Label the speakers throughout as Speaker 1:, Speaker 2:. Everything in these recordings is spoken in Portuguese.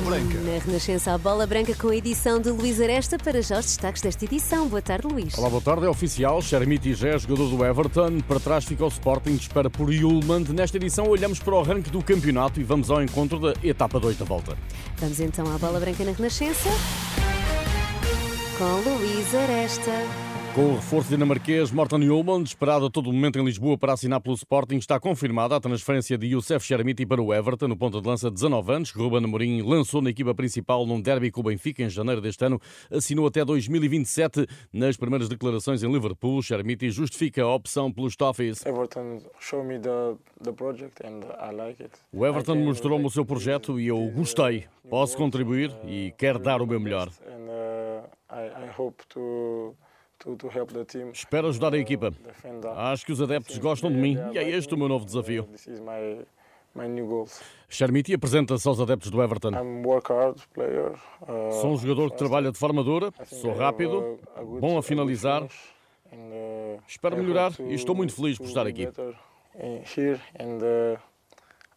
Speaker 1: Bola Branca.
Speaker 2: Na Renascença, a Bola Branca com a edição de Luís Aresta para já os destaques desta edição. Boa tarde, Luís.
Speaker 3: Olá, boa tarde. É oficial. Xermiti já é jogador do Everton. Para trás fica o Sporting, espera por Yulman. Nesta edição olhamos para o arranque do campeonato e vamos ao encontro da etapa 2 da volta.
Speaker 2: Vamos então à Bola Branca na Renascença com Luís Aresta.
Speaker 3: Com o reforço dinamarquês Morten Ullmann, esperado a todo momento em Lisboa para assinar pelo Sporting, está confirmada a transferência de Youssef Chermiti para o Everton, no ponta de lança de 19 anos, que Ruben Amorim lançou na equipa principal num derby com o Benfica em janeiro deste ano, assinou até 2027. Nas primeiras declarações em Liverpool, Chermiti justifica a opção pelos Toffees.
Speaker 4: Everton showed me the, the project and I like it.
Speaker 3: O Everton mostrou-me o seu projeto e eu gostei. Posso contribuir e quero dar o meu melhor.
Speaker 4: Uh, I, I hope to
Speaker 3: Espero ajudar a equipa. Acho que os adeptos gostam de mim e é este o meu novo desafio. Chermiti apresenta-se aos adeptos do Everton.
Speaker 4: Uh,
Speaker 3: sou um jogador que trabalha de forma dura, sou rápido, bom a finalizar. Uh, Espero melhorar e estou muito feliz por estar aqui.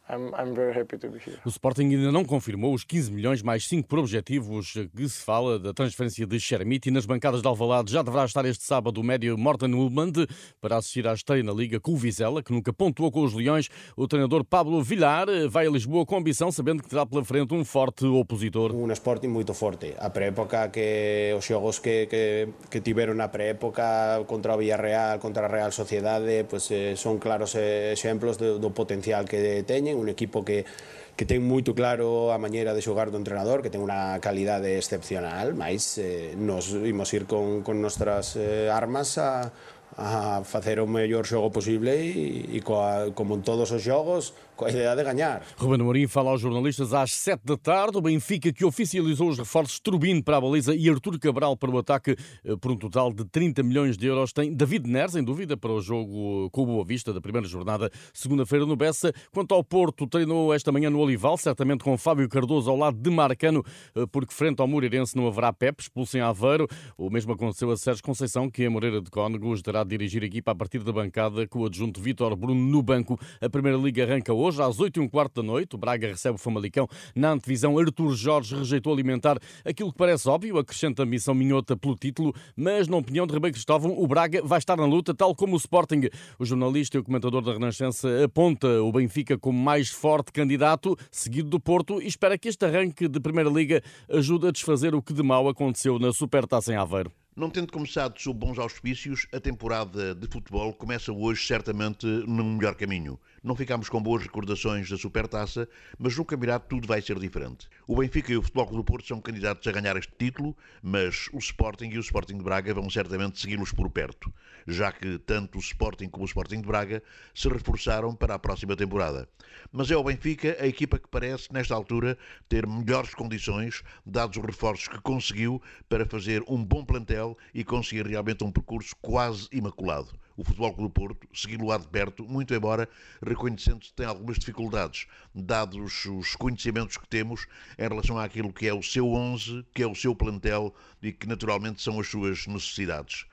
Speaker 4: I'm, I'm very happy to be here.
Speaker 3: O Sporting ainda não confirmou os 15 milhões mais 5 por objetivos que se fala da transferência de Xermiti. Nas bancadas de Alvalade já deverá estar este sábado o médio Morten Ullmann para assistir à estreia na Liga com o Vizela, que nunca pontuou com os Leões. O treinador Pablo Villar vai a Lisboa com ambição, sabendo que terá pela frente um forte opositor.
Speaker 5: Um Sporting muito forte. A pré-época que os jogos que, que, que tiveram na pré-época contra o Villarreal, contra a Real Sociedade, pues, eh, son claros exemplos do, do potencial que ben, un equipo que que ten moito claro a maneira de xogar do entrenador, que ten unha calidade excepcional, mas eh, nos imos ir con, con nostras eh, armas a, a facer o mellor xogo posible e, e coa, como en todos os xogos com a ideia de ganhar.
Speaker 3: Ruben Amorim fala aos jornalistas às 7 da tarde. O Benfica que oficializou os reforços Turbino para a baliza e Artur Cabral para o ataque eh, por um total de 30 milhões de euros. Tem David Neres em dúvida para o jogo com o Boa Vista da primeira jornada, segunda-feira no Bessa. Quanto ao Porto, treinou esta manhã no Olival, certamente com Fábio Cardoso ao lado de Marcano, eh, porque frente ao Moreirense não haverá Pep, expulso em Aveiro. O mesmo aconteceu a Sérgio Conceição, que a Moreira de Cónegos terá de dirigir a equipa a partir da bancada com o adjunto Vítor Bruno no banco. A Primeira Liga arranca hoje hoje, às 8 e um quarto da noite. O Braga recebe o Famalicão. Na antevisão, Artur Jorge rejeitou alimentar aquilo que parece óbvio, acrescenta a missão minhota pelo título, mas na opinião de Ribeiro Cristóvão, o Braga vai estar na luta, tal como o Sporting. O jornalista e o comentador da Renascença aponta o Benfica como mais forte candidato, seguido do Porto, e espera que este arranque de Primeira Liga ajude a desfazer o que de mal aconteceu na Supertaça em Aveiro.
Speaker 1: Não tendo começado sob bons auspícios, a temporada de futebol começa hoje certamente num melhor caminho. Não ficamos com boas recordações da Supertaça, mas no campeonato tudo vai ser diferente. O Benfica e o Futebol Clube do Porto são candidatos a ganhar este título, mas o Sporting e o Sporting de Braga vão certamente segui-los por perto, já que tanto o Sporting como o Sporting de Braga se reforçaram para a próxima temporada. Mas é o Benfica a equipa que parece, nesta altura, ter melhores condições, dados os reforços que conseguiu para fazer um bom plantel e conseguir realmente um percurso quase imaculado o Futebol Clube Porto, seguindo lá de perto, muito embora reconhecendo que tem algumas dificuldades, dados os conhecimentos que temos em relação àquilo que é o seu 11, que é o seu plantel e que naturalmente são as suas necessidades.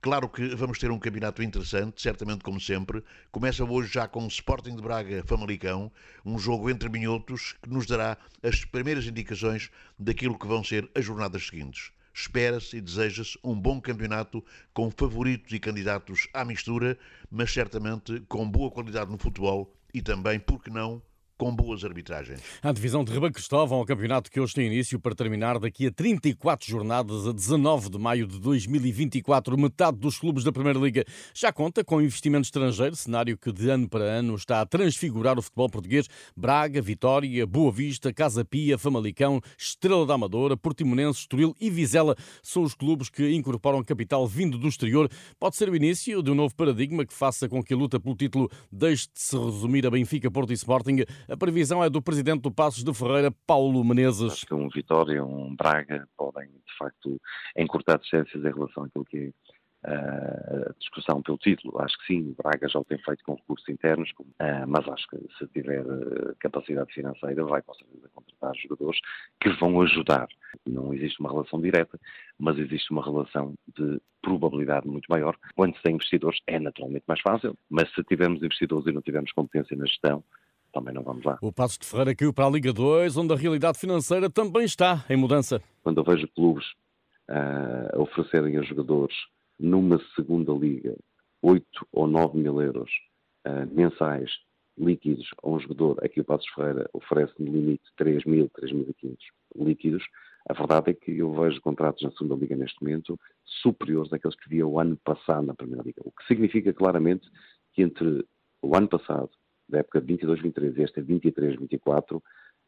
Speaker 1: Claro que vamos ter um campeonato interessante, certamente como sempre. Começa hoje já com o Sporting de Braga Famalicão, um jogo entre minhotos que nos dará as primeiras indicações daquilo que vão ser as jornadas seguintes. Espera-se e deseja-se um bom campeonato com favoritos e candidatos à mistura, mas certamente com boa qualidade no futebol e também, por que não, com boas arbitragens.
Speaker 3: A divisão de Rebelo Cristóvão, o campeonato que hoje tem início para terminar daqui a 34 jornadas, a 19 de maio de 2024. Metade dos clubes da Primeira Liga já conta com investimento estrangeiro, cenário que de ano para ano está a transfigurar o futebol português. Braga, Vitória, Boa Vista, Casa Pia, Famalicão, Estrela da Amadora, Portimonense, Estoril e Vizela são os clubes que incorporam capital vindo do exterior. Pode ser o início de um novo paradigma que faça com que a luta pelo título deixe de se resumir a Benfica, Porto e Sporting a previsão é do presidente do Passos de Ferreira, Paulo Menezes.
Speaker 6: Acho que um Vitória, um Braga podem, de facto, encurtar distâncias em relação àquilo que a discussão pelo título. Acho que sim, o Braga já o tem feito com recursos internos, mas acho que se tiver capacidade financeira vai com certeza contratar jogadores que vão ajudar. Não existe uma relação direta, mas existe uma relação de probabilidade muito maior. Quando se tem investidores é naturalmente mais fácil, mas se tivermos investidores e não tivermos competência na gestão, também não vamos lá.
Speaker 3: O Passos de Ferreira caiu para a Liga 2, onde a realidade financeira também está em mudança.
Speaker 6: Quando eu vejo clubes uh, oferecerem a jogadores numa segunda liga 8 ou 9 mil euros uh, mensais líquidos a um jogador, aqui o Passos Ferreira oferece no limite 3 mil, 3.500 líquidos, a verdade é que eu vejo contratos na segunda liga neste momento superiores àqueles que via o ano passado na primeira liga, o que significa claramente que entre o ano passado, da época de 22-23 e esta 23-24,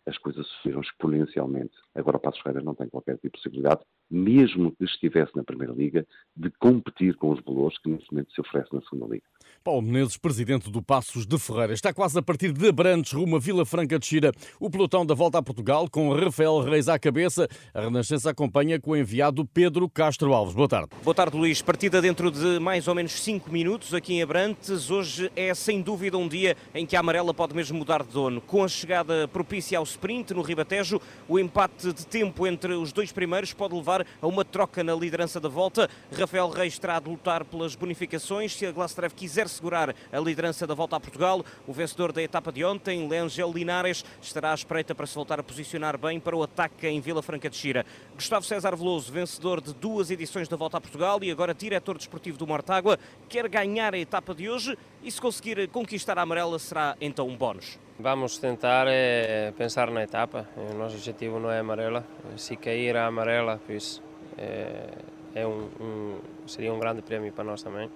Speaker 6: as coisas subiram exponencialmente. Agora o Passos Ferreira não tem qualquer tipo de possibilidade, mesmo que estivesse na Primeira Liga, de competir com os valores que neste momento se oferece na Segunda Liga.
Speaker 3: Paulo Menezes, presidente do Passos de Ferreira, está quase a partir de Abrantes, rumo a Vila Franca de Xira. O pelotão da volta a Portugal, com Rafael Reis à cabeça. A Renascença acompanha com o enviado Pedro Castro Alves. Boa tarde.
Speaker 7: Boa tarde, Luís. Partida dentro de mais ou menos 5 minutos aqui em Abrantes. Hoje é sem dúvida um dia em que a amarela pode mesmo mudar de dono. Com a chegada propícia ao sprint no Ribatejo, o empate de tempo entre os dois primeiros pode levar a uma troca na liderança da volta. Rafael Reis terá de lutar pelas bonificações se a Glasstrev quiser segurar a liderança da volta a Portugal. O vencedor da etapa de ontem, Lengel Linares, estará à espreita para se voltar a posicionar bem para o ataque em Vila Franca de Xira. Gustavo César Veloso, vencedor de duas edições da volta a Portugal e agora diretor desportivo do Mortágua, quer ganhar a etapa de hoje e se conseguir conquistar a amarela será então um bónus.
Speaker 8: Vamos tentar eh, pensar na etapa. O nosso objetivo não é amarela. Se cair a amarela, pois é, é um, um, seria um grande prémio para nós também.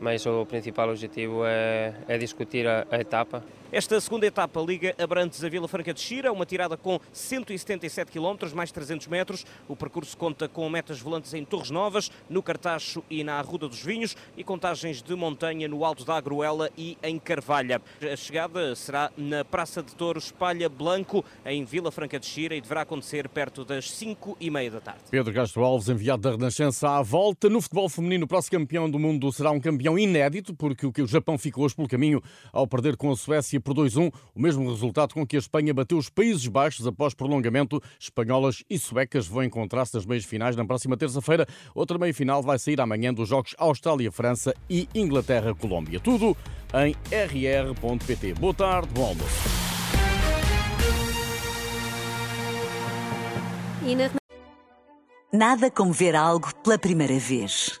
Speaker 8: Mas o principal objetivo é, é discutir a, a etapa
Speaker 7: esta segunda etapa liga Abrantes a Vila Franca de Xira, uma tirada com 177 km, mais 300 metros. O percurso conta com metas volantes em Torres Novas, no Cartacho e na Arruda dos Vinhos e contagens de montanha no Alto da Agruela e em Carvalha. A chegada será na Praça de Touros Palha Blanco, em Vila Franca de Xira e deverá acontecer perto das 5 e meia da tarde.
Speaker 3: Pedro Castro Alves, enviado da Renascença à volta. No futebol feminino, o próximo campeão do mundo será um campeão inédito, porque o que o Japão ficou hoje pelo caminho ao perder com a Suécia por 2-1, o mesmo resultado com que a Espanha bateu os Países Baixos após prolongamento. Espanholas e suecas vão encontrar-se nas meias finais na próxima terça-feira. Outra meia-final vai sair amanhã dos jogos Austrália-França e Inglaterra-Colômbia. Tudo em rr.pt. Boa tarde, bom almoço.
Speaker 9: Nada como ver algo pela primeira vez.